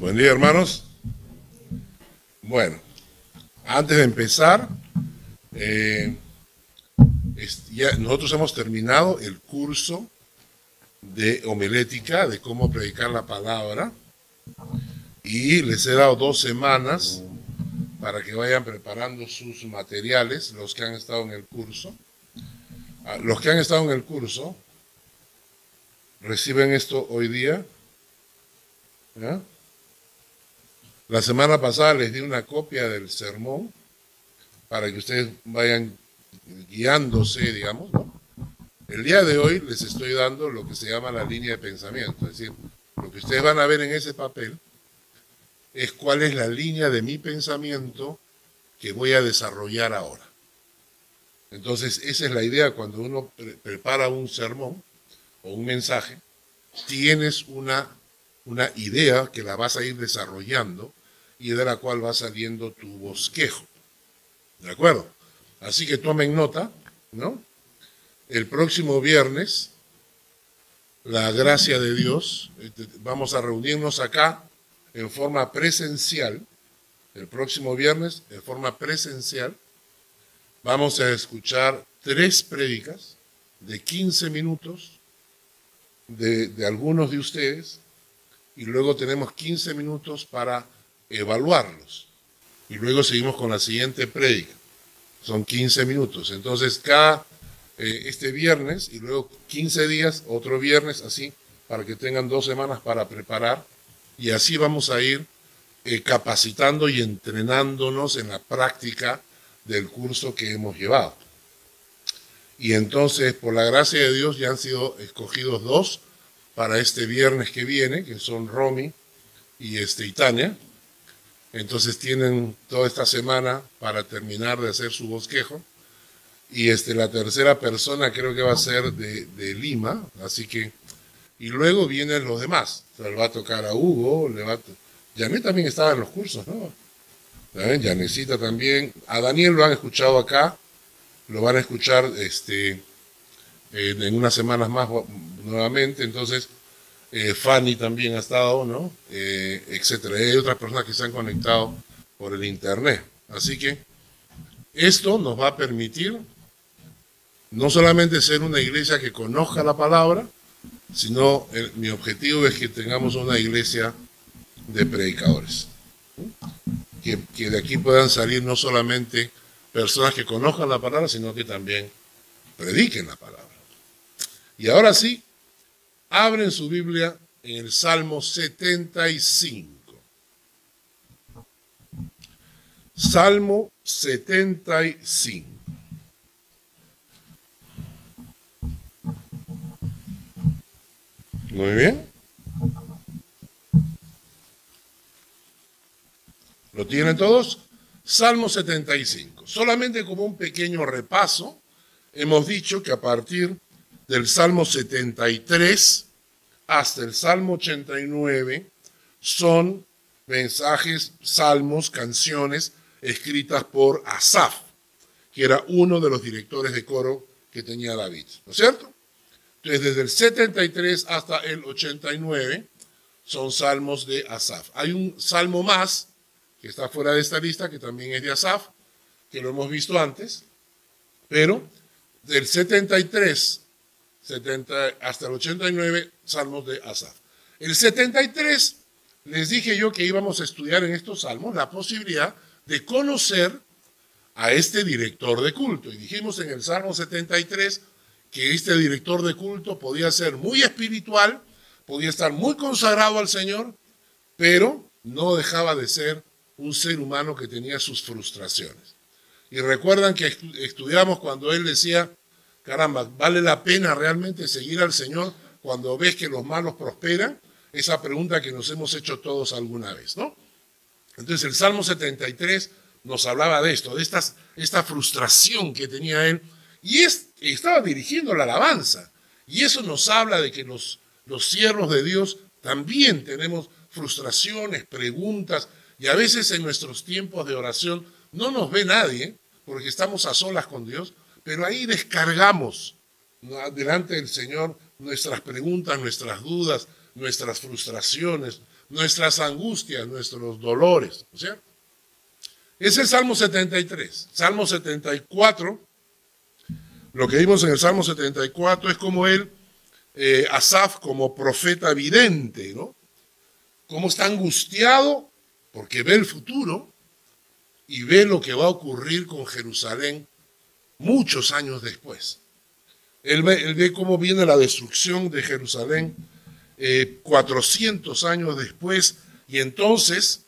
Buen día, hermanos. Bueno, antes de empezar, eh, ya nosotros hemos terminado el curso de homilética, de cómo predicar la palabra, y les he dado dos semanas para que vayan preparando sus materiales, los que han estado en el curso. Ah, los que han estado en el curso reciben esto hoy día. La semana pasada les di una copia del sermón para que ustedes vayan guiándose, digamos, El día de hoy les estoy dando lo que se llama la línea de pensamiento, es decir, lo que ustedes van a ver en ese papel es cuál es la línea de mi pensamiento que voy a desarrollar ahora. Entonces, esa es la idea cuando uno prepara un sermón o un mensaje, tienes una, una idea que la vas a ir desarrollando y de la cual va saliendo tu bosquejo. ¿De acuerdo? Así que tomen nota, ¿no? El próximo viernes, la gracia de Dios, este, vamos a reunirnos acá en forma presencial, el próximo viernes, en forma presencial, vamos a escuchar tres prédicas de 15 minutos de, de, algunos de ustedes y luego tenemos 15 minutos para evaluarlos. Y luego seguimos con la siguiente prédica son 15 minutos. Entonces, cada eh, este viernes y luego 15 días, otro viernes, así, para que tengan dos semanas para preparar. Y así vamos a ir eh, capacitando y entrenándonos en la práctica del curso que hemos llevado. Y entonces, por la gracia de Dios, ya han sido escogidos dos para este viernes que viene, que son Romy y este, Itania. Entonces tienen toda esta semana para terminar de hacer su bosquejo. Y este, la tercera persona creo que va a ser de, Lima, así que... Y luego vienen los demás. le va a tocar a Hugo, le va a... Janet también estaba en los cursos, ¿no? Janecita también. A Daniel lo han escuchado acá, lo van a escuchar este, en unas semanas más nuevamente. Entonces, eh, Fanny también ha estado, ¿no? Eh, etcétera. Hay otras personas que se han conectado por el Internet. Así que esto nos va a permitir no solamente ser una iglesia que conozca la palabra, sino mi objetivo es que tengamos una iglesia de predicadores. Que, que de aquí puedan salir no solamente personas que conozcan la palabra, sino que también prediquen la palabra. Y ahora sí, Abren su Biblia en el Salmo 75. Salmo 75. Muy bien. ¿Lo tienen todos? Salmo 75. Solamente como un pequeño repaso, hemos dicho que a partir del Salmo 73 hasta el Salmo 89 son mensajes, salmos, canciones escritas por Asaf, que era uno de los directores de coro que tenía David, ¿no es cierto? Entonces, desde el 73 hasta el 89 son salmos de Asaf. Hay un salmo más que está fuera de esta lista, que también es de Asaf, que lo hemos visto antes, pero del 73 70, hasta el 89 salmos de Asaf. El 73 les dije yo que íbamos a estudiar en estos salmos la posibilidad de conocer a este director de culto. Y dijimos en el Salmo 73 que este director de culto podía ser muy espiritual, podía estar muy consagrado al Señor, pero no dejaba de ser un ser humano que tenía sus frustraciones. Y recuerdan que estudiamos cuando él decía, caramba, ¿vale la pena realmente seguir al Señor cuando ves que los malos prosperan? Esa pregunta que nos hemos hecho todos alguna vez, ¿no? Entonces el Salmo 73 nos hablaba de esto, de esta frustración que tenía él, y es, estaba dirigiendo la alabanza. Y eso nos habla de que los, los siervos de Dios también tenemos frustraciones, preguntas, y a veces en nuestros tiempos de oración no nos ve nadie, porque estamos a solas con Dios, pero ahí descargamos delante del Señor nuestras preguntas, nuestras dudas, nuestras frustraciones, nuestras angustias, nuestros dolores. ¿no es cierto? Es el Salmo 73. Salmo 74, lo que vimos en el Salmo 74 es como él, eh, Asaf como profeta vidente, ¿no? Cómo está angustiado porque ve el futuro y ve lo que va a ocurrir con Jerusalén muchos años después. Él ve, cómo viene la destrucción de Jerusalén 400 eh, años después y entonces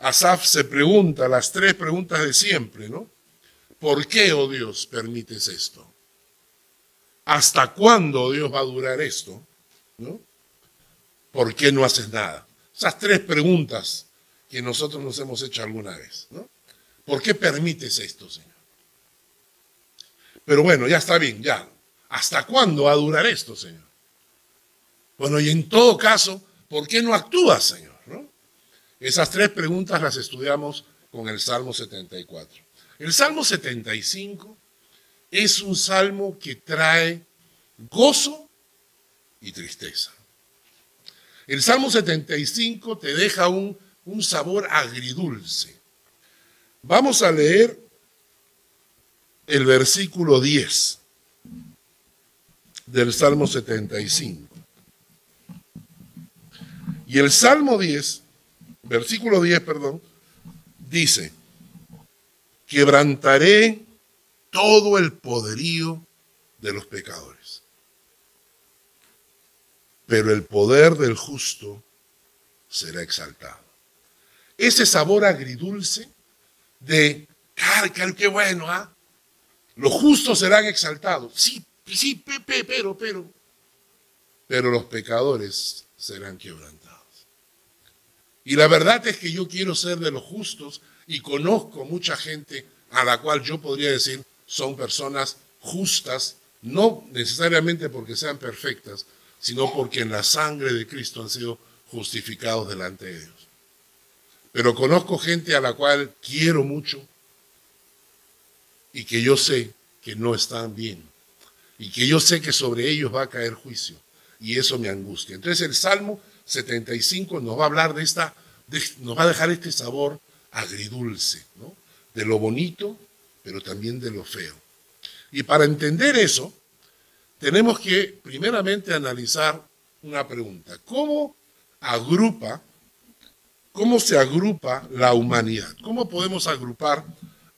Asaf se pregunta las tres preguntas de siempre, ¿no? ¿Por qué, oh Dios, permites esto? ¿Hasta cuándo, oh Dios, va a durar esto? ¿No? ¿Por qué no haces nada? Esas tres preguntas que nosotros nos hemos hecho alguna vez, ¿no? ¿Por qué permites esto, Señor? Pero bueno, ya está bien, ya. ¿Hasta cuándo va a durar esto, Señor? Bueno, y en todo caso, ¿por qué no actúas, Señor? Esas tres preguntas las estudiamos con el Salmo 74. El Salmo 75 es un salmo que trae gozo y tristeza. El Salmo 75 te deja un, un sabor agridulce. Vamos a leer el versículo 10 del Salmo 75. Y el Salmo 10, versículo 10, perdón, dice, quebrantaré todo el poderío de los pecadores, pero el poder del justo será exaltado. Ese sabor agridulce de, car, qué bueno, ¿ah? Los justos serán exaltados. Sí, sí, pepe, pero, pero. Pero los pecadores serán quebrantados. Y la verdad es que yo quiero ser de los justos y conozco mucha gente a la cual yo podría decir son personas justas, no necesariamente porque sean perfectas, sino porque en la sangre de Cristo han sido justificados delante de Dios. Pero conozco gente a la cual quiero mucho y que yo sé que no están bien y que yo sé que sobre ellos va a caer juicio y eso me angustia. Entonces el Salmo 75 nos va a hablar de esta, nos va a dejar este sabor agridulce, ¿no? de lo bonito, pero también de lo feo. Y para entender eso, tenemos que primeramente analizar una pregunta. ¿Cómo agrupa ¿Cómo se agrupa la humanidad? ¿Cómo podemos agrupar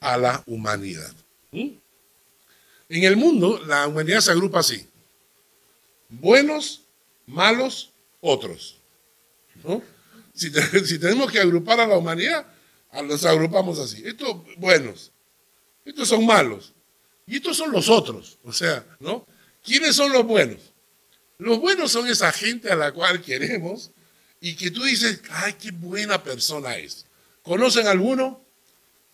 a la humanidad? En el mundo, la humanidad se agrupa así. Buenos, malos, otros. Si, tenemos que agrupar a la humanidad, los agrupamos así. Estos buenos, estos son malos. Y estos son los otros. O sea, ¿no? ¿Quiénes son los buenos? Los buenos son esa gente a la cual queremos, y que tú dices, ay, qué buena persona es. ¿Conocen alguno?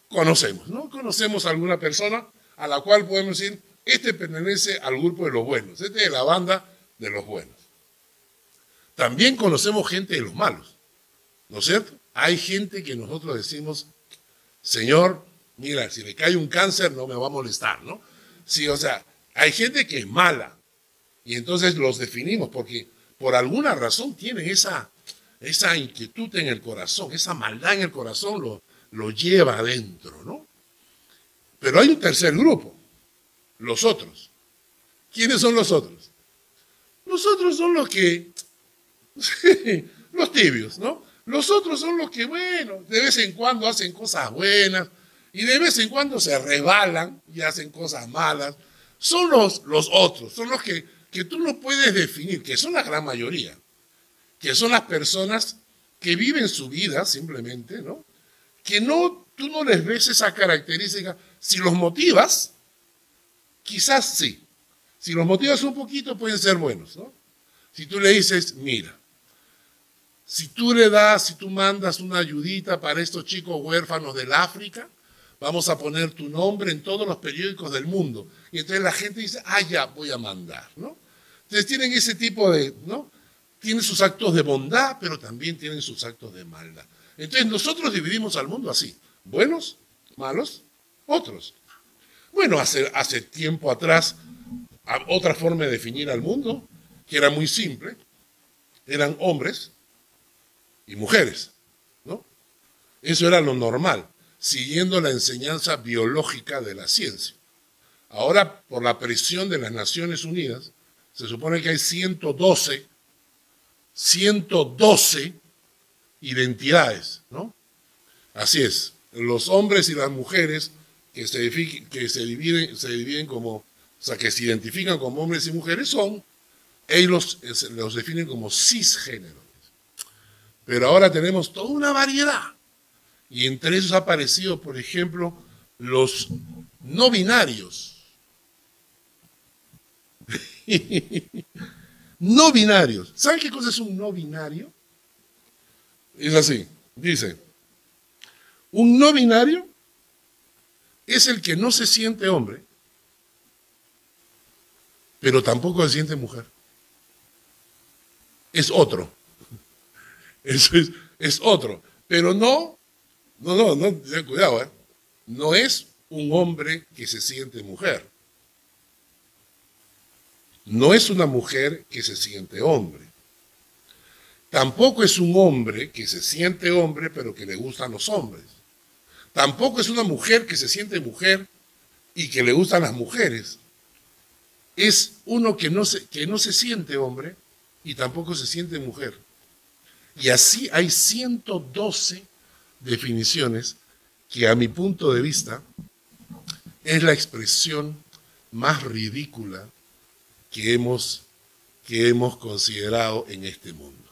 Conocemos, ¿no? Conocemos a alguna persona a la cual podemos decir, este pertenece al grupo de los buenos, este es de la banda de los buenos. También conocemos gente de los malos, ¿no es cierto? Hay gente que nosotros decimos, Señor, mira, si le cae un cáncer no me va a molestar, ¿no? Sí, o sea, hay gente que es mala y entonces los definimos porque por alguna razón tienen esa, esa inquietud en el corazón, esa maldad en el corazón lo, lo lleva adentro, ¿no? Pero hay un tercer grupo, los otros. ¿Quiénes son los otros? Los otros son los que, los tibios, ¿no? Los otros son los que, bueno, de vez en cuando hacen cosas buenas y de vez en cuando se rebalan y hacen cosas malas. Son los, los otros, son los que, que tú no puedes definir, que son la gran mayoría que son las personas que viven su vida simplemente, ¿no? Que no, tú no les ves esa característica. Si los motivas, quizás sí. Si los motivas un poquito, pueden ser buenos, ¿no? Si tú le dices, mira, si tú le das, si tú mandas una ayudita para estos chicos huérfanos del África, vamos a poner tu nombre en todos los periódicos del mundo. Y entonces la gente dice, ah, ya, voy a mandar, ¿no? Entonces tienen ese tipo de, ¿no? tienen sus actos de bondad, pero también tienen sus actos de maldad. Entonces nosotros dividimos al mundo así, buenos, malos, otros. Bueno, hace, hace tiempo atrás, otra forma de definir al mundo, que era muy simple, eran hombres y mujeres, ¿no? Eso era lo normal, siguiendo la enseñanza biológica de la ciencia. Ahora, por la presión de las Naciones Unidas, se supone que hay 112, 112 identidades, ¿no? Así es, los hombres y las mujeres que se, que se, dividen, se dividen como, o sea, que se identifican como hombres y mujeres son, ellos los definen como cisgéneros. Pero ahora tenemos toda una variedad. Y entre esos ha aparecido, por ejemplo, los no binarios. no binarios. ¿Saben qué cosa es un no binario? Es así, dice, un no binario es el que no se siente hombre, pero tampoco se siente mujer. Es otro. Eso es, es otro. Pero no, no, no, no, cuidado, ¿eh? No es un hombre que se siente mujer. No es una mujer que se siente hombre. Tampoco es un hombre que se siente hombre pero que le gustan los hombres. Tampoco es una mujer que se siente mujer y que le gustan las mujeres. Es uno que no se, que no se siente hombre y tampoco se siente mujer. Y así hay 112 definiciones que a mi punto de vista es la expresión más ridícula que hemos, que hemos considerado en este mundo.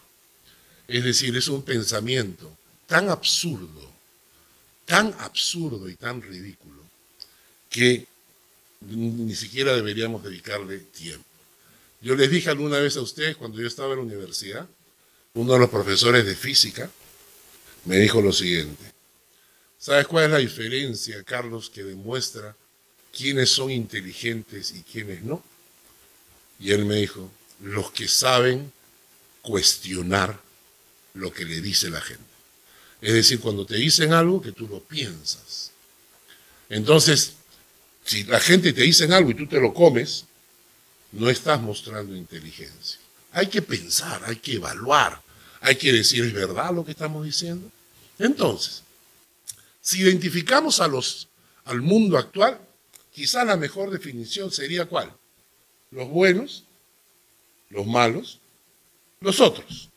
Es decir, es un pensamiento tan absurdo, tan absurdo y tan ridículo, que ni siquiera deberíamos dedicarle tiempo. Yo les dije alguna vez a ustedes, cuando yo estaba en la universidad, uno de los profesores de física me dijo lo siguiente. ¿Sabes cuál es la diferencia, Carlos, que demuestra quiénes son inteligentes y quiénes no? Y él me dijo, los que saben cuestionar lo que le dice la gente. Es decir, cuando te dicen algo que tú lo piensas. Entonces, si la gente te dice algo y tú te lo comes, no estás mostrando inteligencia. Hay que pensar, hay que evaluar, hay que decir, ¿es verdad lo que estamos diciendo? Entonces, si identificamos a los, al mundo actual, quizá la mejor definición sería cuál? Los buenos, los malos, los otros.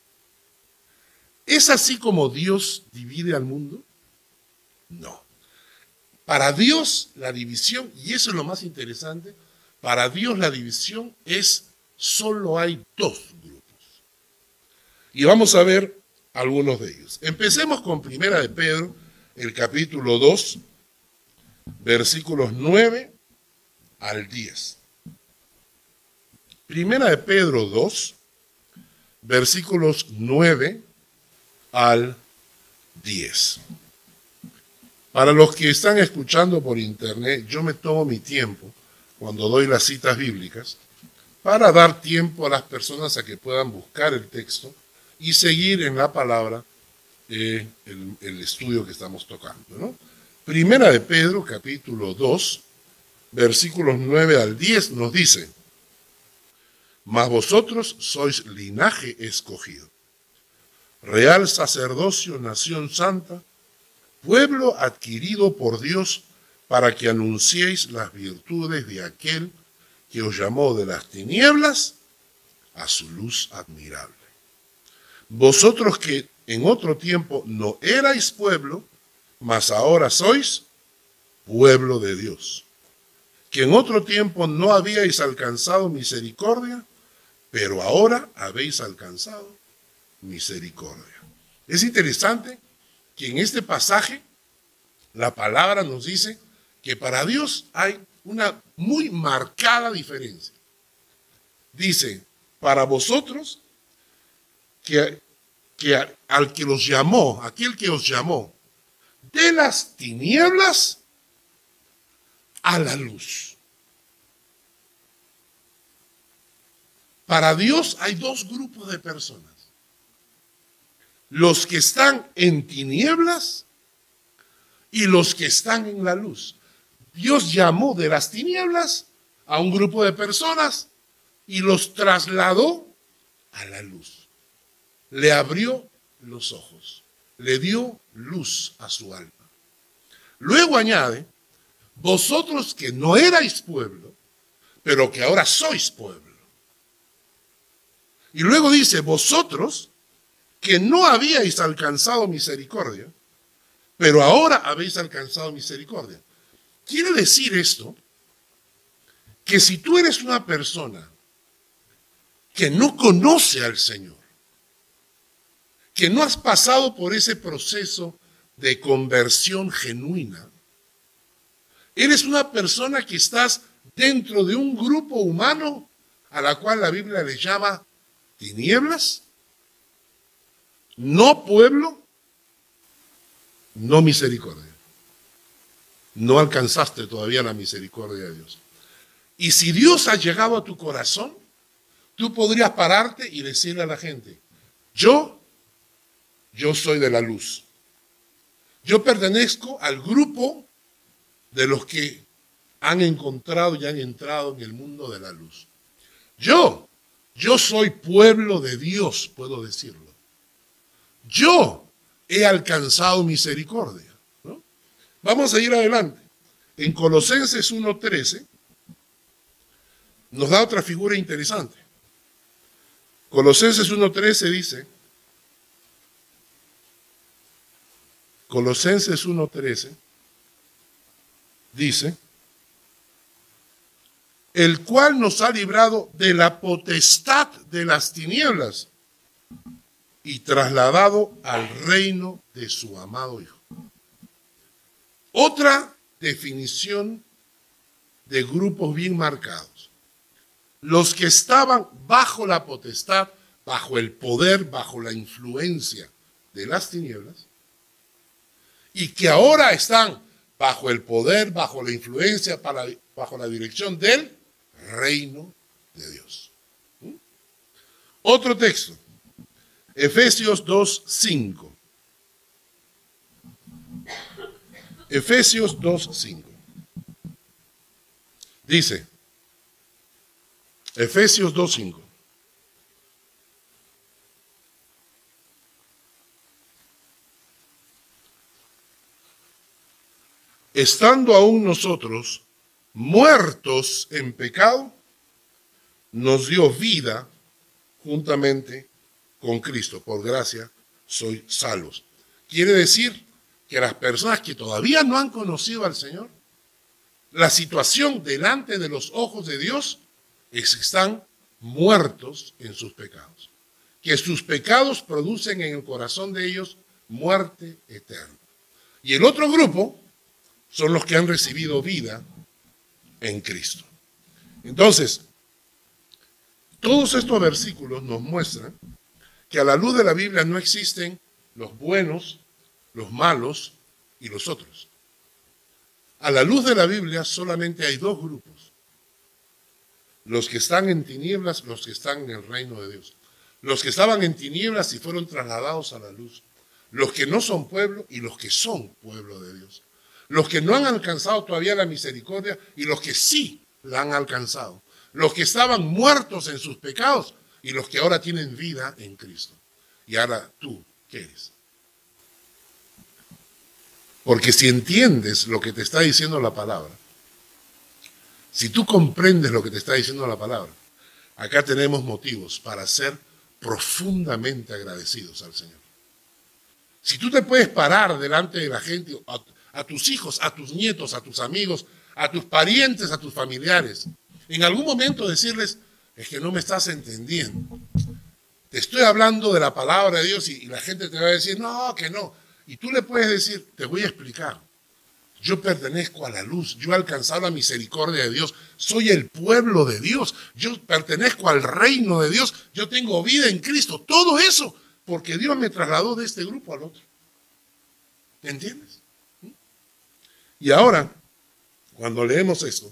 ¿Es así como Dios divide al mundo? No. Para Dios la división, y eso es lo más interesante, para Dios la división es solo hay dos grupos. Y vamos a ver algunos de ellos. Empecemos con Primera de Pedro, el capítulo 2, versículos 9 al 10. Primera de Pedro 2, versículos 9 al 10. Para los que están escuchando por internet, yo me tomo mi tiempo cuando doy las citas bíblicas para dar tiempo a las personas a que puedan buscar el texto y seguir en la palabra el, estudio que estamos tocando. Primera de Pedro, capítulo 2, versículos 9 al 10, nos dice, mas vosotros sois linaje escogido real sacerdocio, nación santa, pueblo adquirido por Dios para que anunciéis las virtudes de aquel que os llamó de las tinieblas a su luz admirable. Vosotros que en otro tiempo no erais pueblo, mas ahora sois pueblo de Dios, que en otro tiempo no habíais alcanzado misericordia, pero ahora habéis alcanzado misericordia. Es interesante que en este pasaje la palabra nos dice que para Dios hay una muy marcada diferencia. Dice, para vosotros, que, que al que los llamó, aquel que os llamó, de las tinieblas a la luz. Para Dios hay dos grupos de personas los que están en tinieblas y los que están en la luz. Dios llamó de las tinieblas a un grupo de personas y los trasladó a la luz. Le abrió los ojos, le dio luz a su alma. Luego añade, vosotros que no erais pueblo, pero que ahora sois pueblo. Y luego dice, vosotros que no habíais alcanzado misericordia, pero ahora habéis alcanzado misericordia. Quiere decir esto que si tú eres una persona que no conoce al Señor, que no has pasado por ese proceso de conversión genuina, eres una persona que estás dentro de un grupo humano a la cual la Biblia le llama tinieblas, no pueblo, no misericordia. No alcanzaste todavía la misericordia de Dios. Y si Dios ha llegado a tu corazón, tú podrías pararte y decirle a la gente, yo, yo soy de la luz. Yo pertenezco al grupo de los que han encontrado y han entrado en el mundo de la luz. Yo, yo soy pueblo de Dios, puedo decirlo. Yo he alcanzado misericordia. Vamos a ir adelante. En Colosenses 1.13 nos da otra figura interesante. Colosenses 1.13 dice, Colosenses 1.13 dice, el cual nos ha librado de la potestad de las tinieblas y trasladado al reino de su amado Hijo. Otra definición de grupos bien marcados. Los que estaban bajo la potestad, bajo el poder, bajo la influencia de las tinieblas, y que ahora están bajo el poder, bajo la influencia, bajo la dirección del reino de Dios. ¿Mm? Otro texto, Efesios 2.5. Efesios 2.5. Dice, Efesios 2.5. Estando aún nosotros muertos en pecado, nos dio vida juntamente con Cristo. Por gracia soy salvos. Quiere decir que las personas que todavía no han conocido al Señor, la situación delante de los ojos de Dios es que están muertos en sus pecados. Que sus pecados producen en el corazón de ellos muerte eterna. Y el otro grupo son los que han recibido vida en Cristo. Entonces, todos estos versículos nos muestran que a la luz de la Biblia no existen los buenos los malos y los otros. A la luz de la Biblia solamente hay dos grupos. Los que están en tinieblas, los que están en el reino de Dios. Los que estaban en tinieblas y fueron trasladados a la luz. Los que no son pueblo y los que son pueblo de Dios. Los que no han alcanzado todavía la misericordia y los que sí la han alcanzado. Los que estaban muertos en sus pecados y los que ahora tienen vida en Cristo. Y ahora tú, ¿qué eres? Porque si entiendes lo que te está diciendo la palabra, si tú comprendes lo que te está diciendo la palabra, acá tenemos motivos para ser profundamente agradecidos al Señor. Si tú te puedes parar delante de la gente, a, tus hijos, a tus nietos, a tus amigos, a tus parientes, a tus familiares, en algún momento decirles, es que no me estás entendiendo. Te estoy hablando de la palabra de Dios y la gente te va a decir, no, que no. Y tú le puedes decir, te voy a explicar. Yo pertenezco a la luz, yo he alcanzado la misericordia de Dios, soy el pueblo de Dios, yo pertenezco al reino de Dios, yo tengo vida en Cristo, todo eso, porque Dios me trasladó de este grupo al otro. ¿Entiendes? Y ahora, cuando leemos esto,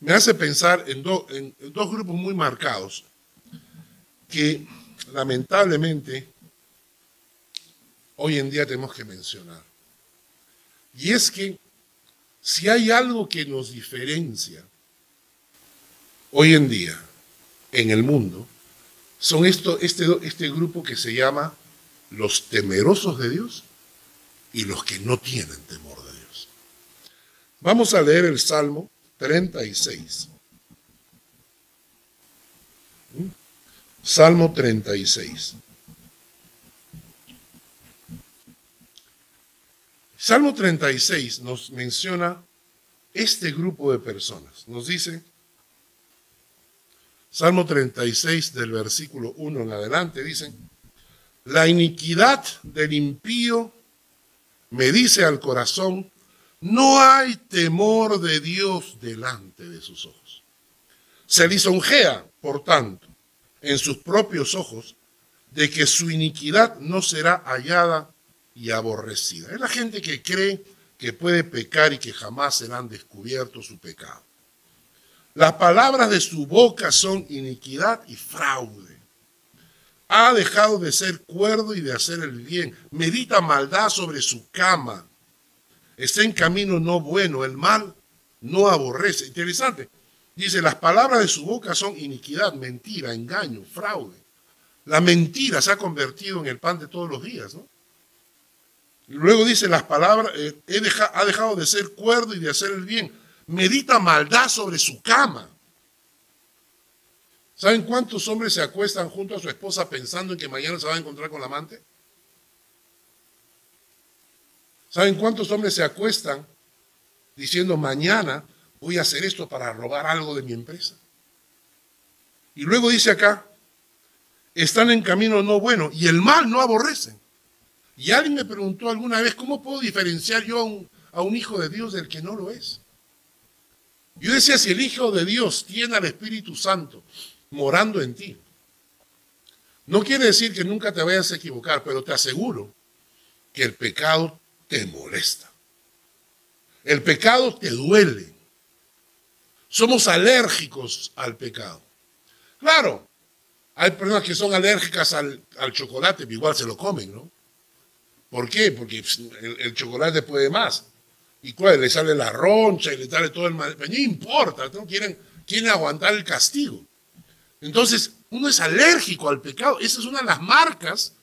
me hace pensar en, dos grupos muy marcados que lamentablemente hoy en día tenemos que mencionar. Y es que si hay algo que nos diferencia hoy en día en el mundo, son esto, este, este grupo que se llama los temerosos de Dios y los que no tienen temor de Dios. Vamos a leer el Salmo 36. ¿Mm? Salmo 36. Salmo 36 nos menciona este grupo de personas. Nos dice, Salmo 36 del versículo 1 en adelante, dicen, la iniquidad del impío me dice al corazón, no hay temor de Dios delante de sus ojos. Se lisonjea, por tanto, en sus propios ojos, de que su iniquidad no será hallada y aborrecida. Es la gente que cree que puede pecar y que jamás serán descubiertos su pecado. Las palabras de su boca son iniquidad y fraude. Ha dejado de ser cuerdo y de hacer el bien. Medita maldad sobre su cama. Está en camino no bueno. El mal no aborrece. Interesante. Dice, las palabras de su boca son iniquidad, mentira, engaño, fraude. La mentira se ha convertido en el pan de todos los días, ¿no? Luego dice las palabras, eh, ha dejado de ser cuerdo y de hacer el bien. Medita maldad sobre su cama. ¿Saben cuántos hombres se acuestan junto a su esposa pensando en que mañana se va a encontrar con la amante? ¿Saben cuántos hombres se acuestan diciendo mañana voy a hacer esto para robar algo de mi empresa? Y luego dice acá, están en camino no bueno y el mal no aborrecen. Y alguien me preguntó alguna vez, ¿cómo puedo diferenciar yo a un, a un hijo de Dios del que no lo es? Yo decía, si el Hijo de Dios tiene al Espíritu Santo morando en ti, no quiere decir que nunca te vayas a equivocar, pero te aseguro que el pecado te molesta. El pecado te duele. Somos alérgicos al pecado. Claro, hay personas que son alérgicas al, chocolate, igual se lo comen, ¿no? ¿Por qué? Porque pues, el, chocolate puede más. Y cuál, le sale la roncha y le sale todo el mal. Pero no importa, no quieren aguantar el castigo. Entonces, uno es alérgico al pecado. Esa es una de las marcas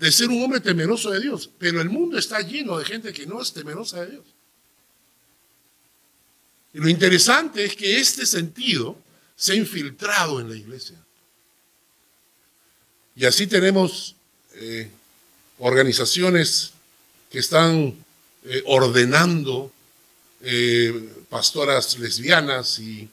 de ser un hombre temeroso de Dios. Pero el mundo está lleno de gente que no es temerosa de Dios. Y lo interesante es que este sentido se ha infiltrado en la iglesia. Y así tenemos eh, organizaciones que están eh, ordenando eh, pastoras lesbianas y,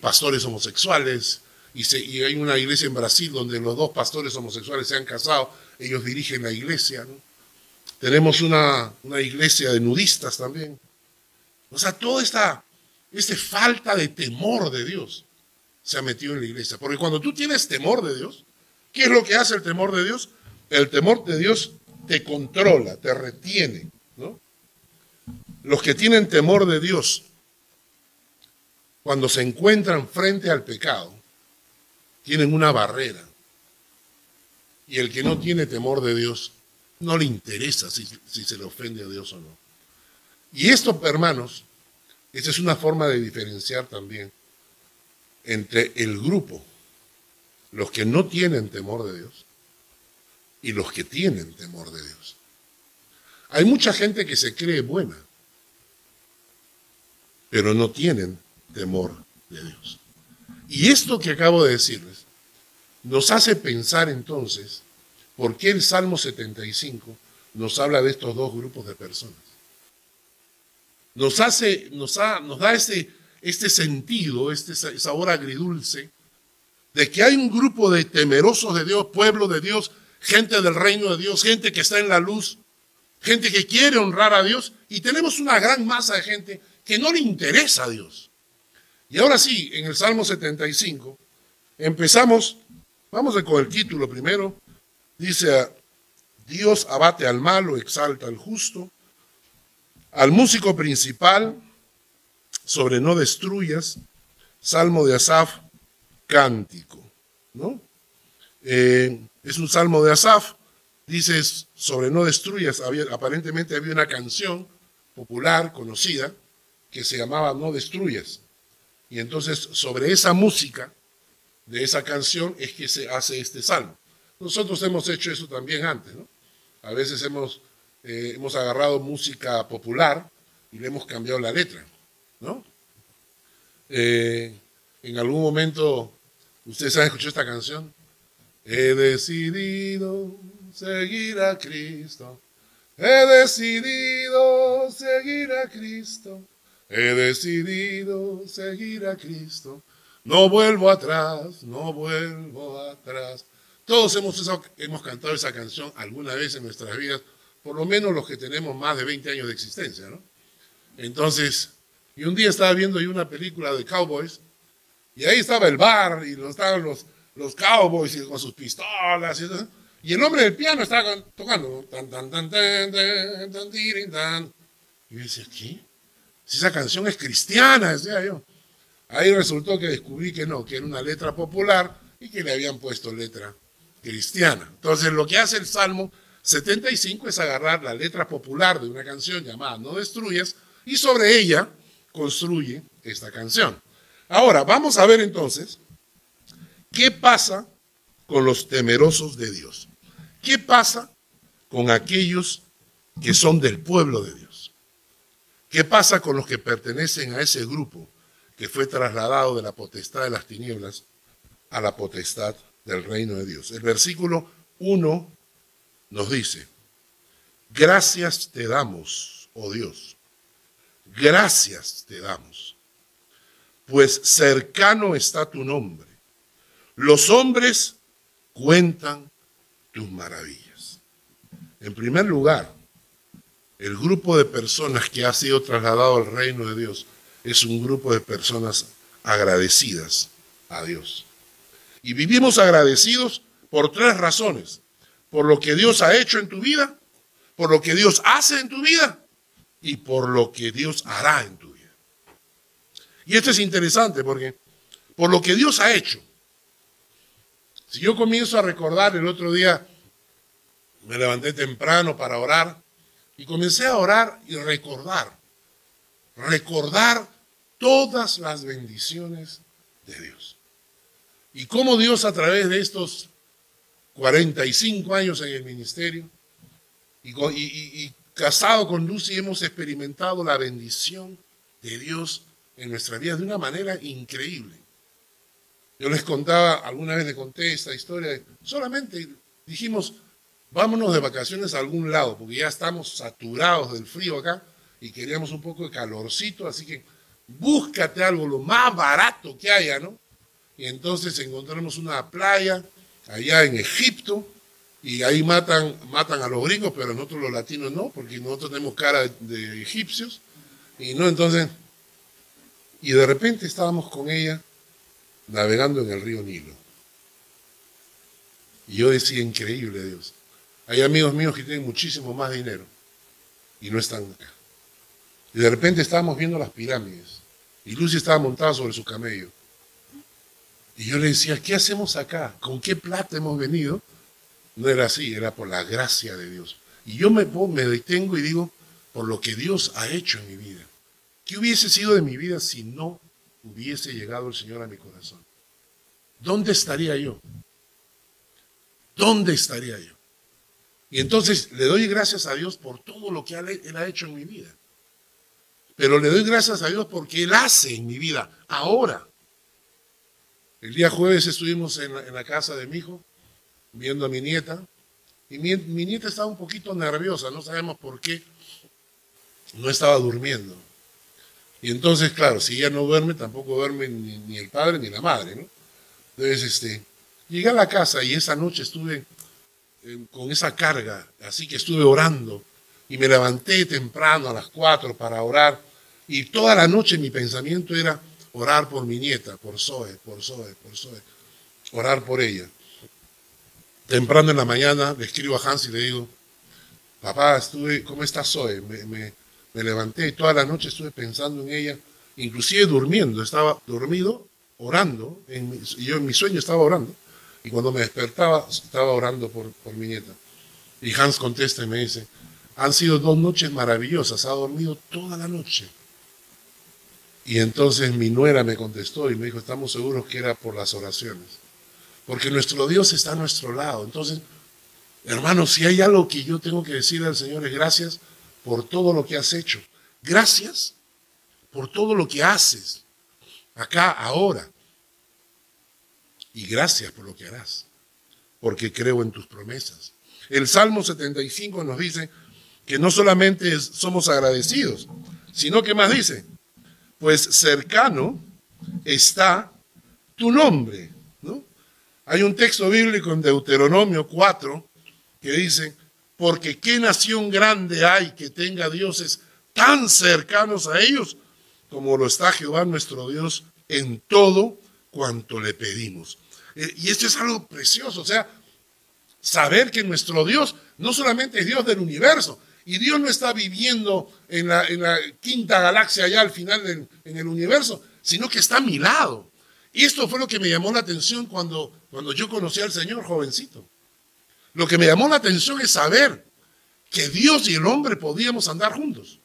pastores homosexuales. Y, hay una iglesia en Brasil donde los dos pastores homosexuales se han casado, ellos dirigen la iglesia. Tenemos una, iglesia de nudistas también. O sea, toda esta, esta falta de temor de Dios se ha metido en la iglesia. Porque cuando tú tienes temor de Dios, ¿qué es lo que hace el temor de Dios? El temor de Dios te controla, te retiene. ¿no? Los que tienen temor de Dios, cuando se encuentran frente al pecado, tienen una barrera. Y el que no tiene temor de Dios, no le interesa si, se le ofende a Dios o no. Y esto, hermanos, esa es una forma de diferenciar también entre el grupo, los que no tienen temor de Dios, y los que tienen temor de Dios. Hay mucha gente que se cree buena, pero no tienen temor de Dios. Y esto que acabo de decirles nos hace pensar entonces por qué el Salmo 75 nos habla de estos dos grupos de personas. Nos hace, nos, da este, este sentido, este sabor agridulce, de que hay un grupo de temerosos de Dios, pueblo de Dios, gente del reino de Dios, gente que está en la luz, gente que quiere honrar a Dios y tenemos una gran masa de gente que no le interesa a Dios. Y ahora sí, en el Salmo 75, empezamos, vamos con el título primero, dice, Dios abate al malo, exalta al justo, al músico principal, sobre no destruyas, Salmo de Asaf, cántico, ¿no? Eh, es un salmo de Asaf. Dices, sobre no destruyas, aparentemente había una canción popular, conocida, que se llamaba No destruyas. Y entonces sobre esa música de esa canción es que se hace este salmo. Nosotros hemos hecho eso también antes, ¿no? A veces hemos, eh, hemos agarrado música popular y le hemos cambiado la letra, ¿no? Eh, en algún momento, ¿ustedes han escuchado esta canción? He decidido seguir a Cristo. He decidido seguir a Cristo. He decidido seguir a Cristo. No vuelvo atrás, no vuelvo atrás. Todos hemos, cantado esa canción alguna vez en nuestras vidas, por lo menos los que tenemos más de 20 años de existencia, ¿no? Entonces, y un día estaba viendo yo una película de cowboys, y ahí estaba el bar, y estaban los, cowboys con sus pistolas, y, el hombre del piano estaba tocando, tan, tan, tan, tan, tan, tan, tan, Y yo decía, ¿qué? Si esa canción es cristiana, decía yo. Ahí resultó que descubrí que no, que era una letra popular y que le habían puesto letra cristiana. Entonces lo que hace el Salmo 75 es agarrar la letra popular de una canción llamada No destruyas y sobre ella construye esta canción. Ahora, vamos a ver entonces qué pasa con los temerosos de Dios. ¿Qué pasa con aquellos que son del pueblo de Dios? ¿Qué pasa con los que pertenecen a ese grupo que fue trasladado de la potestad de las tinieblas a la potestad del reino de Dios. El versículo 1 nos dice, gracias te damos, oh Dios, gracias te damos, pues cercano está tu nombre. Los hombres cuentan tus maravillas. En primer lugar, el grupo de personas que ha sido trasladado al reino de Dios es un grupo de personas agradecidas a Dios. Y vivimos agradecidos por tres razones. Por lo que Dios ha hecho en tu vida, por lo que Dios hace en tu vida y por lo que Dios hará en tu vida. Y esto es interesante porque por lo que Dios ha hecho, si yo comienzo a recordar el otro día, me levanté temprano para orar y comencé a orar y recordar, recordar todas las bendiciones de Dios. Y cómo Dios a través de estos 45 años en el ministerio y, casado con Lucy hemos experimentado la bendición de Dios en nuestra vida de una manera increíble. Yo les contaba, alguna vez les conté esta historia, solamente dijimos, vámonos de vacaciones a algún lado, porque ya estamos saturados del frío acá y queríamos un poco de calorcito, así que búscate algo lo más barato que haya, ¿no? Y entonces encontramos una playa allá en Egipto y ahí matan, matan a los gringos, pero nosotros los latinos no, porque nosotros tenemos cara de egipcios. Y no, entonces, y de repente estábamos con ella navegando en el río Nilo. Y yo decía, increíble Dios. Hay amigos míos que tienen muchísimo más dinero y no están acá. Y de repente estábamos viendo las pirámides. Y Lucy estaba montada sobre su camello. Y yo le decía, ¿qué hacemos acá? ¿Con qué plata hemos venido? No era así, era por la gracia de Dios. Y yo me, me detengo y digo, por lo que Dios ha hecho en mi vida. ¿Qué hubiese sido de mi vida si no hubiese llegado el Señor a mi corazón? ¿Dónde estaría yo? ¿Dónde estaría yo? Y entonces le doy gracias a Dios por todo lo que Él ha hecho en mi vida. Pero le doy gracias a Dios porque Él hace en mi vida ahora. El día jueves estuvimos en la, casa de mi hijo, viendo a mi nieta, y mi, nieta estaba un poquito nerviosa, no sabemos por qué, no estaba durmiendo. Y entonces, claro, si ella no duerme, tampoco duerme ni, el padre ni la madre, ¿no? Entonces, este, llegué a la casa y esa noche estuve con esa carga, así que estuve orando y me levanté temprano a las 4 para orar y toda la noche mi pensamiento era orar por mi nieta, por Zoe, por Zoe, por Zoe, orar por ella. Temprano en la mañana le escribo a Hans y le digo, papá, estuve, ¿cómo está Zoe? Me, levanté y toda la noche estuve pensando en ella, inclusive durmiendo, estaba dormido, orando, y yo en mi sueño estaba orando, y cuando me despertaba estaba orando por, mi nieta. Y Hans contesta y me dice, han sido dos noches maravillosas, ha dormido toda la noche. Y entonces mi nuera me contestó y me dijo, estamos seguros que era por las oraciones. Porque nuestro Dios está a nuestro lado. Entonces, Hermano, si hay algo que yo tengo que decirle al Señor es gracias por todo lo que has hecho. Gracias por todo lo que haces acá, ahora. Y gracias por lo que harás, porque creo en tus promesas. El Salmo 75 nos dice que no solamente somos agradecidos, sino que más dice, pues cercano está tu nombre. ¿no? Hay un texto bíblico en Deuteronomio 4 que dice, porque qué nación grande hay que tenga dioses tan cercanos a ellos como lo está Jehová nuestro Dios en todo cuanto le pedimos. Eh, y esto es algo precioso, o sea, saber que nuestro Dios no solamente es Dios del universo, y Dios no está viviendo en la, quinta galaxia allá al final en el universo, sino que está a mi lado. Y esto fue lo que me llamó la atención cuando, cuando yo conocí al Señor jovencito. Lo que me llamó la atención es saber que Dios y el hombre podíamos andar juntos.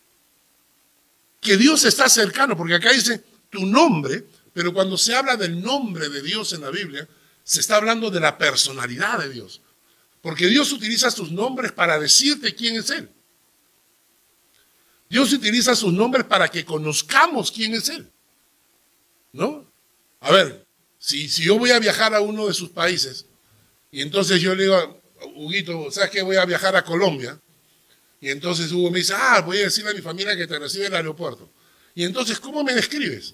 Que Dios está cercano, porque acá dice tu nombre, pero cuando se habla del nombre de Dios en la Biblia, se está hablando de la personalidad de Dios. Porque Dios utiliza sus nombres para decirte quién es Él. Dios utiliza sus nombres para que conozcamos quién es Él. ¿No? A ver, si, si yo voy a viajar a uno de sus países y entonces yo le digo, Huguito, ¿sabes que Voy a viajar a Colombia. Y entonces Hugo me dice, ah, voy a decirle a mi familia que te recibe en el aeropuerto. Y entonces, ¿cómo me describes?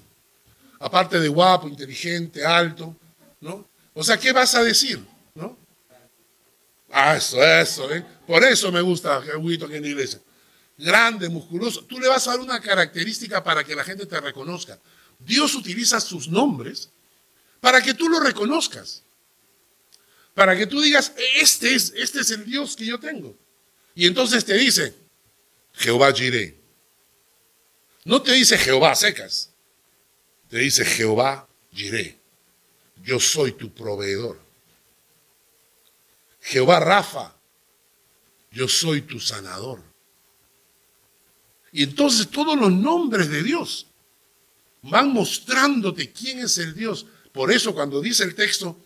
Aparte de guapo, inteligente, alto, ¿no? O sea, ¿qué vas a decir? ¿No? Ah, eso, eso, ¿eh? Por eso me gusta Huguito que en la iglesia grande, musculoso. Tú le vas a dar una característica para que la gente te reconozca. Dios utiliza sus nombres para que tú lo reconozcas. Para que tú digas, este es, este es el Dios que yo tengo. Y entonces te dice, Jehová Jireh. No te dice Jehová secas. Te dice Jehová Jireh. Yo soy tu proveedor. Jehová Rafa. Yo soy tu sanador. Y entonces todos los nombres de Dios van mostrándote quién es el Dios. Por eso cuando dice el texto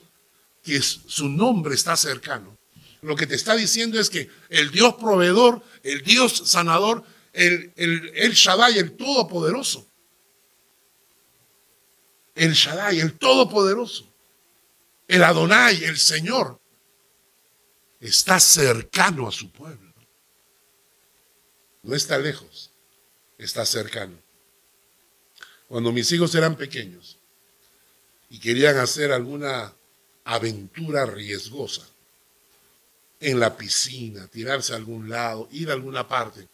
que su nombre está cercano, lo que te está diciendo es que el Dios proveedor, el Dios sanador, el, el, el Shaddai, el Todopoderoso, el Shaddai, el Todopoderoso, el Adonai, el Señor, está cercano a su pueblo. No está lejos está cercano. Cuando mis hijos eran pequeños y querían hacer alguna aventura riesgosa, en la piscina, tirarse a algún lado, ir a alguna parte,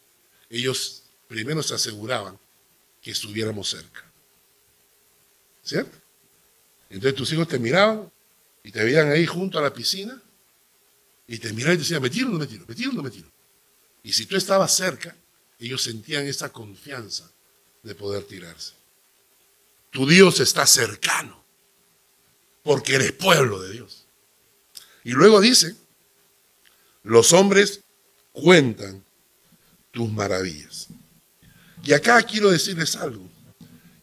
ellos primero se aseguraban que estuviéramos cerca. ¿Cierto? Entonces tus hijos te miraban y te veían ahí junto a la piscina y te miraban y te decían, me tiro no me tiro, me tiro no me tiro. Y si tú estabas cerca, ellos sentían esa confianza de poder tirarse. Tu Dios está cercano, porque eres pueblo de Dios. Y luego dice, los hombres cuentan tus maravillas. Y acá quiero decirles algo,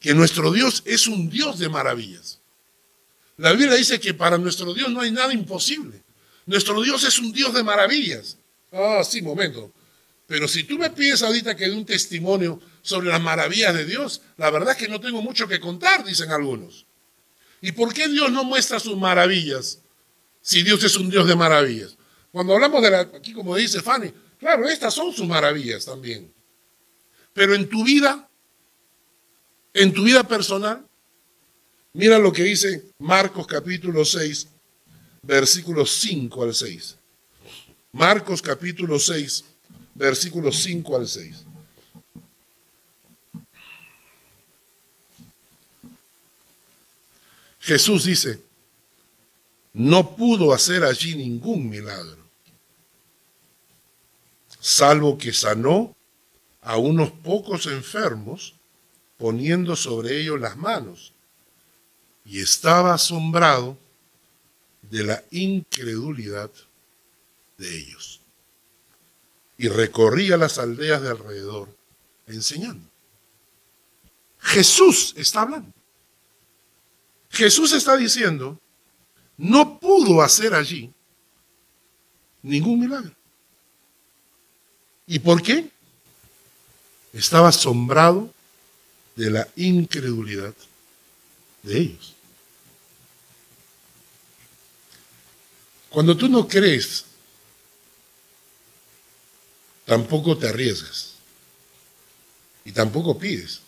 que nuestro Dios es un Dios de maravillas. La Biblia dice que para nuestro Dios no hay nada imposible. Nuestro Dios es un Dios de maravillas. Ah, sí, momento. Pero si tú me pides ahorita que dé un testimonio sobre las maravillas de Dios, la verdad es que no tengo mucho que contar, dicen algunos. ¿Y por qué Dios no muestra sus maravillas si Dios es un Dios de maravillas? Cuando hablamos de la, aquí como dice Fanny, claro, estas son sus maravillas también. Pero en tu vida, en tu vida personal, mira lo que dice Marcos capítulo 6, versículos 5 al 6. Marcos capítulo 6, versículos 5 al 6. Jesús dice, no pudo hacer allí ningún milagro, salvo que sanó a unos pocos enfermos poniendo sobre ellos las manos, y estaba asombrado de la incredulidad de ellos y recorría las aldeas de alrededor enseñando. Jesús está hablando. Jesús está diciendo, no pudo hacer allí ningún milagro. ¿Y por qué? Estaba asombrado de la incredulidad de ellos. Cuando tú no crees, tampoco te arriesgas y tampoco pides.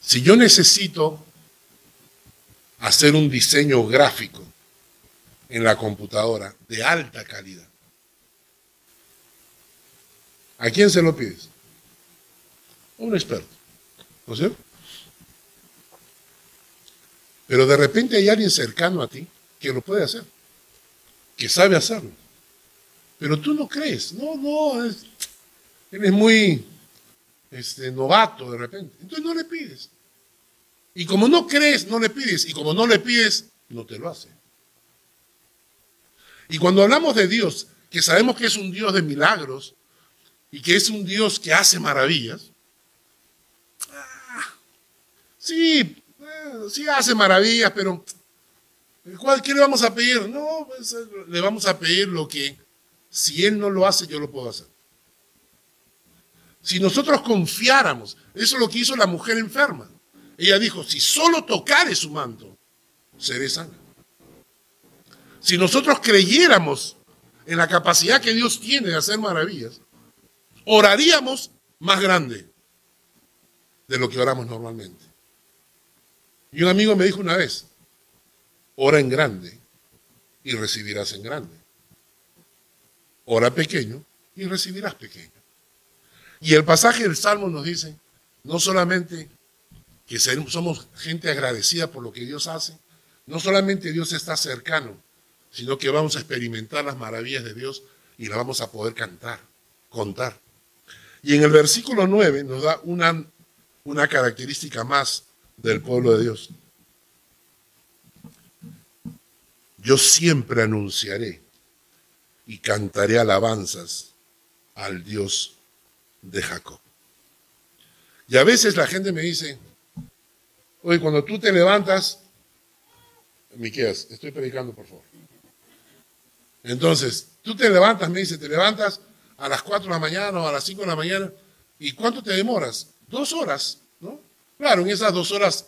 Si yo necesito hacer un diseño gráfico en la computadora de alta calidad, ¿a quién se lo pides? A un experto, ¿no es cierto? Pero de repente hay alguien cercano a ti que lo puede hacer, que sabe hacerlo. Pero tú no crees, no, no, es, eres muy este, novato de repente. Entonces no le pides. Y como no crees, no le pides. Y como no le pides, no te lo hace. Y cuando hablamos de Dios, que sabemos que es un Dios de milagros y que es un Dios que hace maravillas, sí, sí hace maravillas, pero ¿qué le vamos a pedir? No, pues, le vamos a pedir lo que si Él no lo hace, yo lo puedo hacer. Si nosotros confiáramos, eso es lo que hizo la mujer enferma. Ella dijo, si solo tocare su manto, seré sana. Si nosotros creyéramos en la capacidad que Dios tiene de hacer maravillas, oraríamos más grande de lo que oramos normalmente. Y un amigo me dijo una vez, ora en grande y recibirás en grande. Ora pequeño y recibirás pequeño. Y el pasaje del Salmo nos dice, no solamente que somos gente agradecida por lo que Dios hace, no solamente Dios está cercano, sino que vamos a experimentar las maravillas de Dios y las vamos a poder cantar, contar. Y en el versículo 9 nos da una, una característica más del pueblo de Dios. Yo siempre anunciaré y cantaré alabanzas al Dios de Jacob. Y a veces la gente me dice, oye, cuando tú te levantas, Miqueas, estoy predicando por favor. Entonces, tú te levantas, me dice, te levantas a las 4 de la mañana o a las 5 de la mañana, ¿y cuánto te demoras? Dos horas. Claro, en esas dos horas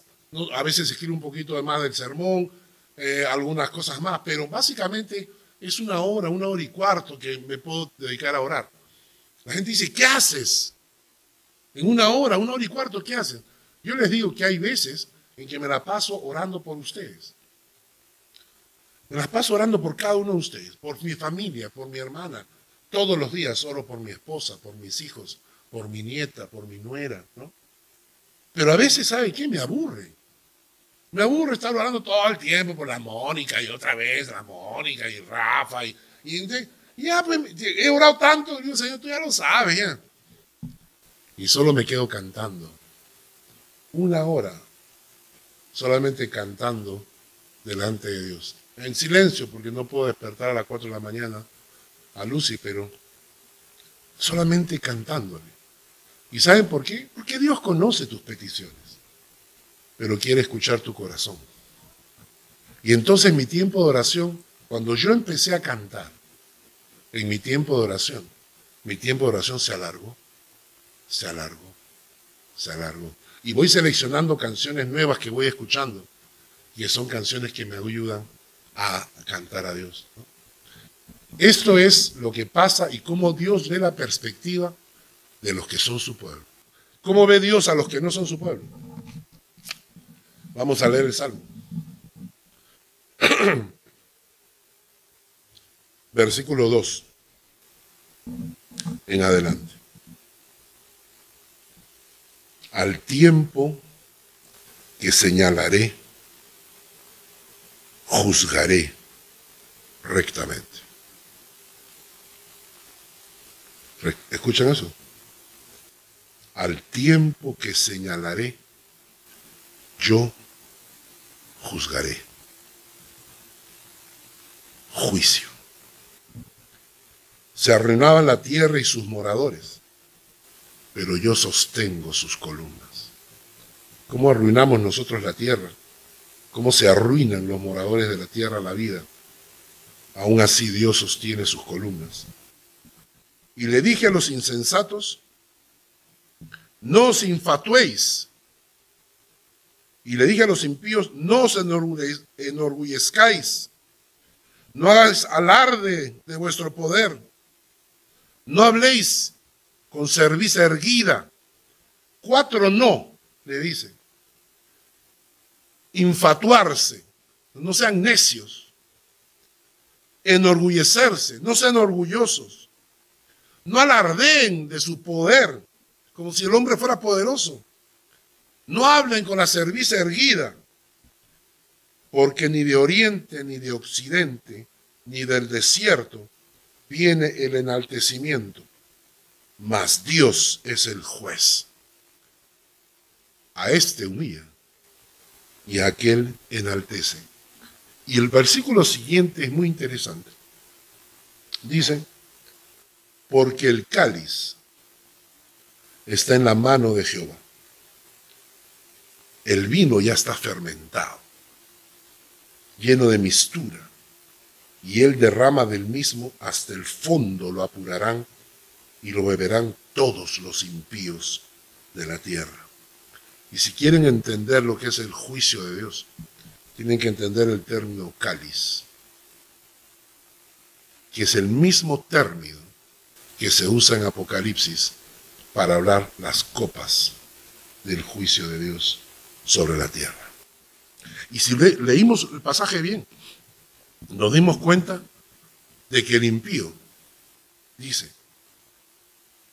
a veces escribo un poquito más del sermón, eh, algunas cosas más, pero básicamente es una hora, una hora y cuarto que me puedo dedicar a orar. La gente dice, ¿qué haces? En una hora, una hora y cuarto, ¿qué haces? Yo les digo que hay veces en que me la paso orando por ustedes. Me las paso orando por cada uno de ustedes, por mi familia, por mi hermana. Todos los días oro por mi esposa, por mis hijos, por mi nieta, por mi nuera, ¿no? Pero a veces, ¿sabe qué? Me aburre. Me aburre estar hablando todo el tiempo por la Mónica y otra vez la Mónica y Rafa. Y, ya, pues, he orado tanto, digo, Señor, tú ya lo sabes, ya. Y solo me quedo cantando. Una hora, solamente cantando delante de Dios. En silencio, porque no puedo despertar a las 4 de la mañana a Lucy, pero solamente cantándole. ¿Y saben por qué? Porque Dios conoce tus peticiones, pero quiere escuchar tu corazón. Y entonces mi tiempo de oración, cuando yo empecé a cantar, en mi tiempo de oración, mi tiempo de oración se alargó, se alargó, se alargó. Y voy seleccionando canciones nuevas que voy escuchando, y son canciones que me ayudan a cantar a Dios. Esto es lo que pasa y cómo Dios ve la perspectiva de los que son su pueblo. ¿Cómo ve Dios a los que no son su pueblo? Vamos a leer el Salmo. Versículo 2 en adelante. Al tiempo que señalaré, juzgaré rectamente. ¿Escuchan eso? Al tiempo que señalaré, yo juzgaré. Juicio. Se arruinaban la tierra y sus moradores, pero yo sostengo sus columnas. ¿Cómo arruinamos nosotros la tierra? ¿Cómo se arruinan los moradores de la tierra la vida? Aún así Dios sostiene sus columnas. Y le dije a los insensatos, no os infatuéis. Y le dije a los impíos, no os enorgullezcáis. No hagáis alarde de vuestro poder. No habléis con cerviz erguida. Cuatro no, le dice. Infatuarse. No sean necios. Enorgullecerse. No sean orgullosos. No alardeen de su poder como si el hombre fuera poderoso. No hablen con la cerviz erguida porque ni de oriente, ni de occidente, ni del desierto viene el enaltecimiento, mas Dios es el juez. A este humilla y a aquel enaltece. Y el versículo siguiente es muy interesante. Dice, porque el cáliz está en la mano de Jehová. El vino ya está fermentado lleno de mistura, y él derrama del mismo hasta el fondo lo apurarán y lo beberán todos los impíos de la tierra. Y si quieren entender lo que es el juicio de Dios, tienen que entender el término cáliz, que es el mismo término que se usa en Apocalipsis para hablar las copas del juicio de Dios sobre la tierra. Y si leímos el pasaje bien, nos dimos cuenta de que el impío dice,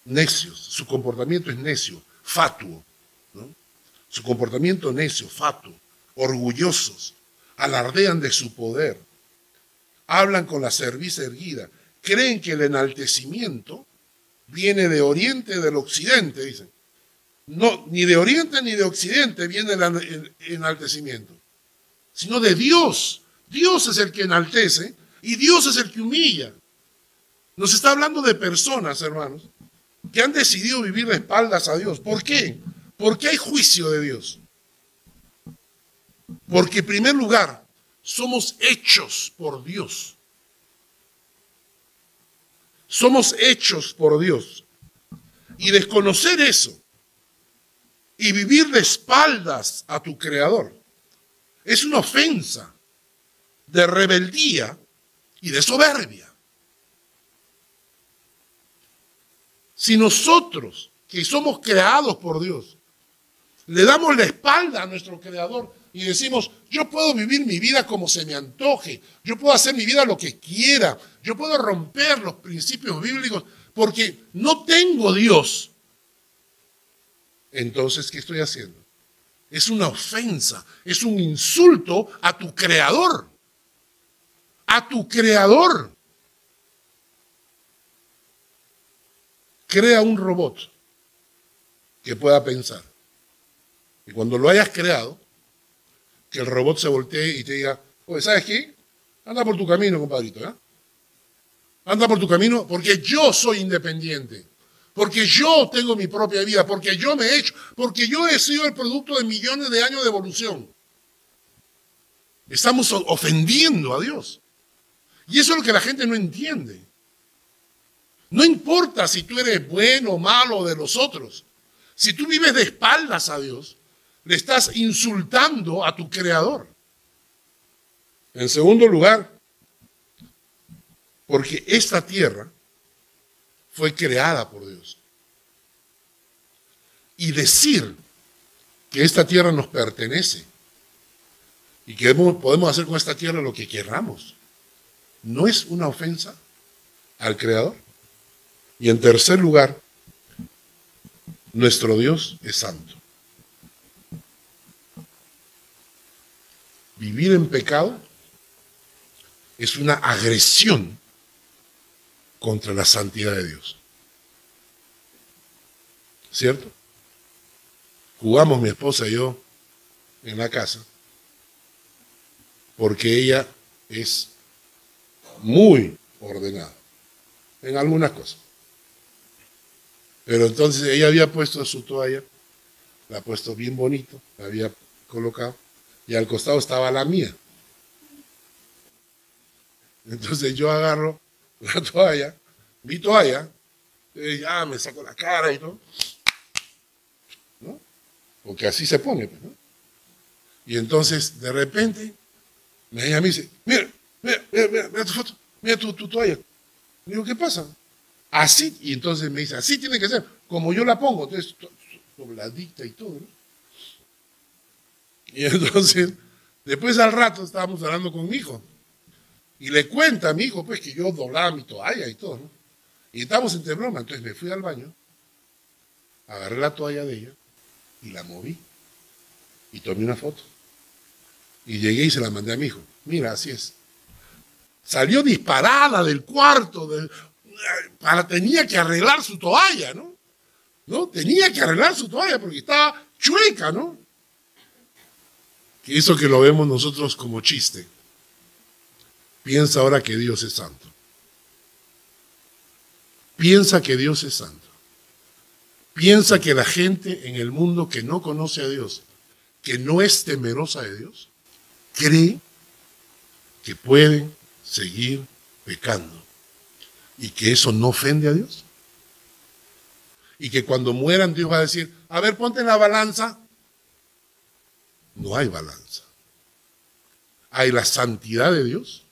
necios, su comportamiento es necio, fatuo, su comportamiento necio, fatuo, orgullosos, alardean de su poder, hablan con la cerviz erguida, creen que el enaltecimiento viene de oriente del occidente, dicen. No, ni de oriente ni de occidente viene el enaltecimiento sino de Dios. Dios es el que enaltece y Dios es el que humilla. Nos está hablando de personas, hermanos, que han decidido vivir de espaldas a Dios. ¿Por qué? Porque hay juicio de Dios. Porque en primer lugar, somos hechos por Dios. Somos hechos por Dios. Y desconocer eso y vivir de espaldas a tu Creador es una ofensa de rebeldía y de soberbia. Si nosotros, que somos creados por Dios, le damos la espalda a nuestro creador y decimos, yo puedo vivir mi vida como se me antoje, yo puedo hacer mi vida lo que quiera, yo puedo romper los principios bíblicos porque no tengo Dios, entonces, ¿qué estoy haciendo? es una ofensa, es un insulto a tu creador. A tu creador. Crea un robot que pueda pensar. Y cuando lo hayas creado, que el robot se voltee y te diga, oye, ¿sabes qué? Anda por tu camino, compadrito. ¿eh? Anda por tu camino porque yo soy independiente porque yo tengo mi propia vida, porque yo me he hecho, porque yo he sido el producto de millones de años de evolución. Estamos ofendiendo a Dios. Y eso es lo que la gente no entiende. No importa si tú eres bueno o malo de los otros. Si tú vives de espaldas a Dios, le estás insultando a tu creador. En segundo lugar, porque esta tierra fue creada por Dios. Y decir que esta tierra nos pertenece y que podemos hacer con esta tierra lo que queramos, no es una ofensa al Creador. Y en tercer lugar, nuestro Dios es santo. Vivir en pecado es una agresión contra la santidad de Dios. ¿Cierto? Jugamos mi esposa y yo en la casa porque ella es muy ordenada en algunas cosas. Pero entonces ella había puesto su toalla, la ha puesto bien bonito, la había colocado, y al costado estaba la mía. Entonces yo agarro la toalla, mi toalla, y ya me saco la cara y todo. ¿No? Porque así se pone, pues, ¿no? Y entonces, de repente, me ella me dice, mira, mira, mira, mira, tu foto, mira tu, tu toalla. digo, ¿qué pasa? Así, y entonces me dice, así tiene que ser, como yo la pongo, entonces, dobladita y todo, ¿no? Y entonces, después al rato estábamos hablando con mi hijo. Y le cuenta a mi hijo, pues, que yo doblaba mi toalla y todo, ¿no? Y estábamos entre broma. Entonces me fui al baño, agarré la toalla de ella y la moví. Y tomé una foto. Y llegué y se la mandé a mi hijo. Mira, así es. Salió disparada del cuarto. para, tenía que arreglar su toalla, ¿no? ¿No? Tenía que arreglar su toalla porque estaba chueca, ¿no? Que eso que lo vemos nosotros como chiste. Piensa ahora que Dios es santo. Piensa que Dios es santo. Piensa que la gente en el mundo que no conoce a Dios, que no es temerosa de Dios, cree que pueden seguir pecando y que eso no ofende a Dios. Y que cuando mueran Dios va a decir, a ver, ponte en la balanza. No hay balanza. Hay la santidad de Dios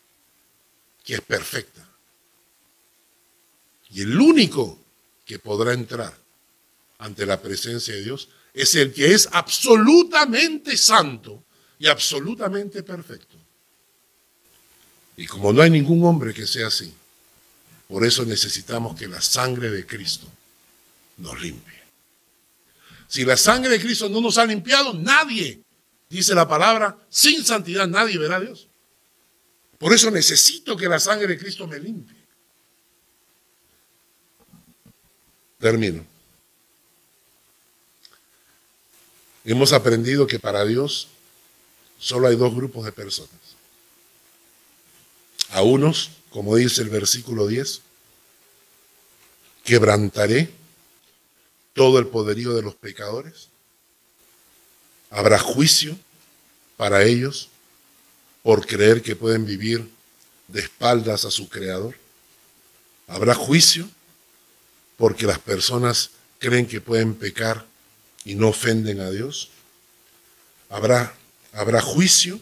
que es perfecta. Y el único que podrá entrar ante la presencia de Dios es el que es absolutamente santo y absolutamente perfecto. Y como no hay ningún hombre que sea así, por eso necesitamos que la sangre de Cristo nos limpie. Si la sangre de Cristo no nos ha limpiado, nadie, dice la palabra, sin santidad nadie verá a Dios. Por eso necesito que la sangre de Cristo me limpie. Termino. Hemos aprendido que para Dios solo hay dos grupos de personas. A unos, como dice el versículo 10, quebrantaré todo el poderío de los pecadores. Habrá juicio para ellos por creer que pueden vivir de espaldas a su Creador. Habrá juicio porque las personas creen que pueden pecar y no ofenden a Dios. Habrá, habrá juicio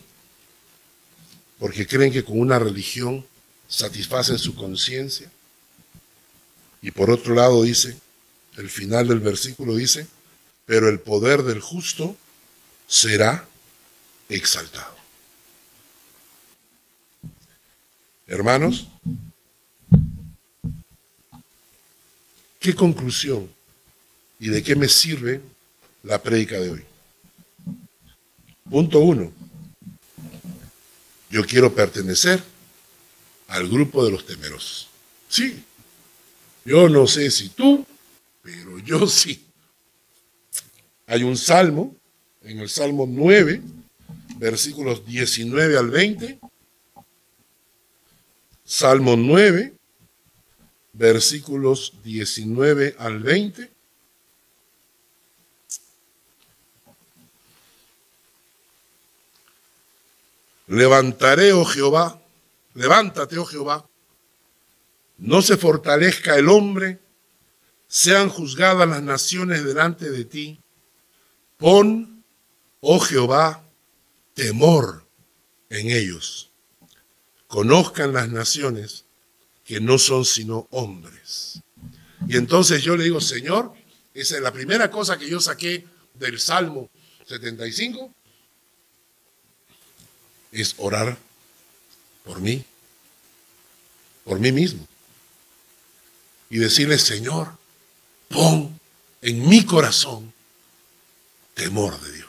porque creen que con una religión satisfacen su conciencia. Y por otro lado dice, el final del versículo dice, pero el poder del justo será exaltado. Hermanos, ¿qué conclusión y de qué me sirve la prédica de hoy? Punto uno. Yo quiero pertenecer al grupo de los temerosos. Sí. Yo no sé si tú, pero yo sí. Hay un salmo, en el Salmo 9, versículos 19 al 20, Salmo 9, versículos 19 al 20. Levantaré, oh Jehová, levántate, oh Jehová, no se fortalezca el hombre, sean juzgadas las naciones delante de ti. Pon, oh Jehová, temor en ellos conozcan las naciones que no son sino hombres. Y entonces yo le digo, Señor, esa es la primera cosa que yo saqué del Salmo 75, es orar por mí, por mí mismo. Y decirle, Señor, pon en mi corazón temor de Dios.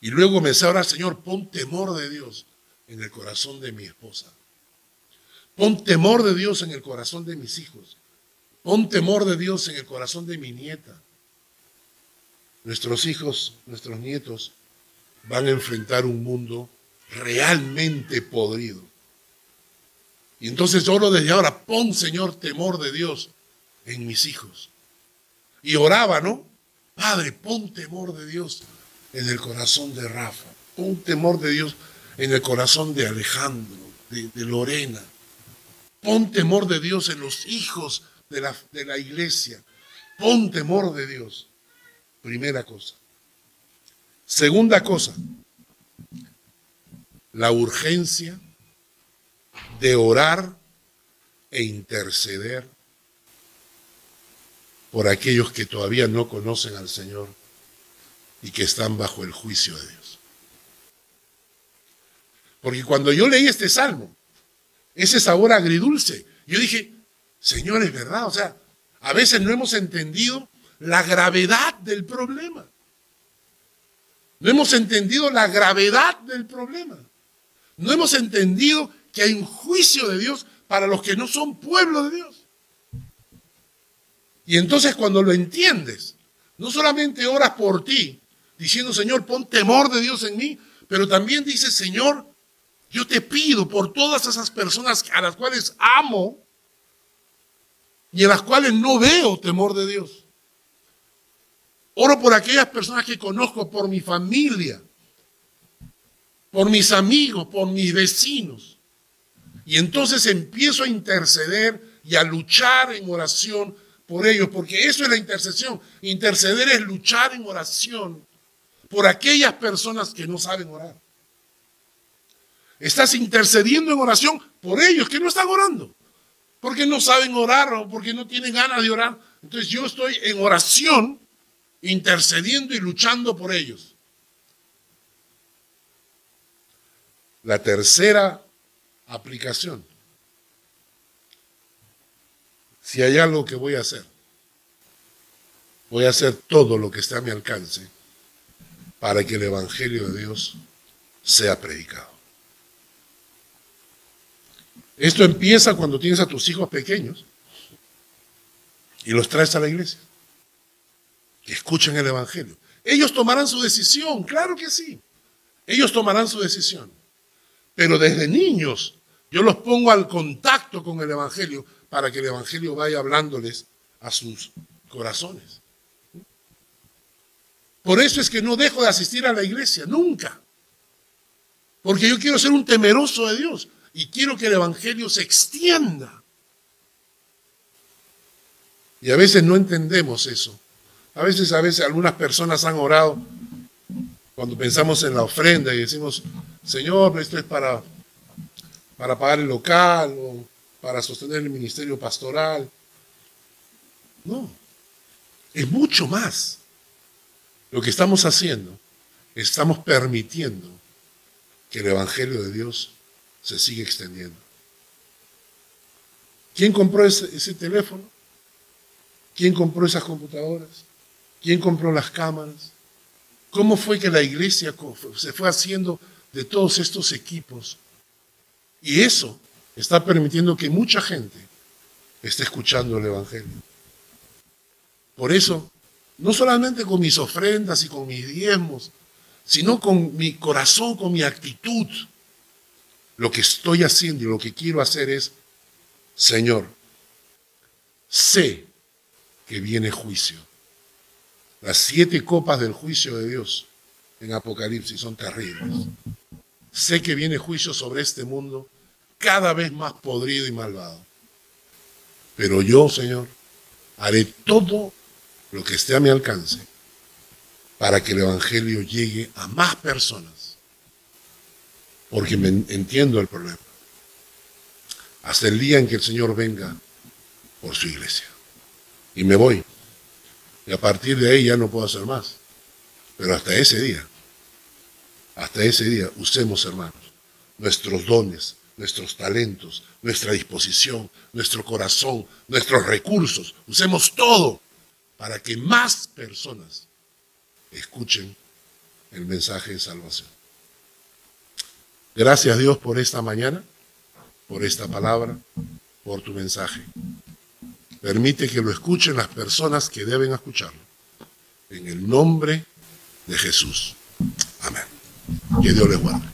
Y luego me a Señor, pon temor de Dios en el corazón de mi esposa. Pon temor de Dios en el corazón de mis hijos. Pon temor de Dios en el corazón de mi nieta. Nuestros hijos, nuestros nietos van a enfrentar un mundo realmente podrido. Y entonces oro desde ahora, pon Señor temor de Dios en mis hijos. Y oraba, ¿no? Padre, pon temor de Dios en el corazón de Rafa. Pon temor de Dios en el corazón de Alejandro, de, Lorena. Pon temor de Dios en los hijos de la, de la iglesia. Pon temor de Dios. Primera cosa. Segunda cosa, la urgencia de orar e interceder por aquellos que todavía no conocen al Señor y que están bajo el juicio de Dios. Porque cuando yo leí este salmo, ese sabor agridulce, yo dije, Señor, es verdad, o sea, a veces no hemos entendido la gravedad del problema. No hemos entendido la gravedad del problema. No hemos entendido que hay un juicio de Dios para los que no son pueblo de Dios. Y entonces cuando lo entiendes, no solamente oras por ti, diciendo, Señor, pon temor de Dios en mí, pero también dices, Señor, yo te pido por todas esas personas a las cuales amo y en las cuales no veo temor de Dios. Oro por aquellas personas que conozco, por mi familia, por mis amigos, por mis vecinos. Y entonces empiezo a interceder y a luchar en oración por ellos, porque eso es la intercesión. Interceder es luchar en oración por aquellas personas que no saben orar. Estás intercediendo en oración por ellos que no están orando, porque no saben orar o porque no tienen ganas de orar. Entonces yo estoy en oración, intercediendo y luchando por ellos. La tercera aplicación. Si hay algo que voy a hacer, voy a hacer todo lo que esté a mi alcance para que el Evangelio de Dios sea predicado. Esto empieza cuando tienes a tus hijos pequeños y los traes a la iglesia. Que escuchen el Evangelio. Ellos tomarán su decisión, claro que sí. Ellos tomarán su decisión. Pero desde niños yo los pongo al contacto con el Evangelio para que el Evangelio vaya hablándoles a sus corazones. Por eso es que no dejo de asistir a la iglesia, nunca. Porque yo quiero ser un temeroso de Dios y quiero que el Evangelio se extienda. Y a veces no entendemos eso. A veces, a veces algunas personas han orado cuando pensamos en la ofrenda y decimos, Señor, esto es para, para pagar el local o para sostener el ministerio pastoral. No, es mucho más. Lo que estamos haciendo, estamos permitiendo que el Evangelio de Dios se sigue extendiendo. ¿Quién compró ese, teléfono? ¿Quién compró esas computadoras? ¿Quién compró las cámaras? ¿Cómo fue que la iglesia se fue haciendo de todos estos equipos? Y eso está permitiendo que mucha gente esté escuchando el Evangelio. Por eso, no solamente con mis ofrendas y con mis diezmos, sino con mi corazón, con mi actitud, lo que estoy haciendo y lo que quiero hacer es, Señor, sé que viene juicio. Las siete copas del juicio de Dios en Apocalipsis son terribles. Sé que viene juicio sobre este mundo cada vez más podrido y malvado. Pero yo, Señor, haré todo lo que esté a mi alcance para que el Evangelio llegue a más personas porque me entiendo el problema. Hasta el día en que el Señor venga por su iglesia. Y me voy. Y a partir de ahí ya no puedo hacer más. Pero hasta ese día, hasta ese día, usemos, hermanos, nuestros dones, nuestros talentos, nuestra disposición, nuestro corazón, nuestros recursos. Usemos todo para que más personas escuchen el mensaje de salvación. Gracias Dios por esta mañana, por esta palabra, por tu mensaje. Permite que lo escuchen las personas que deben escucharlo. En el nombre de Jesús. Amén. Que Dios les guarde.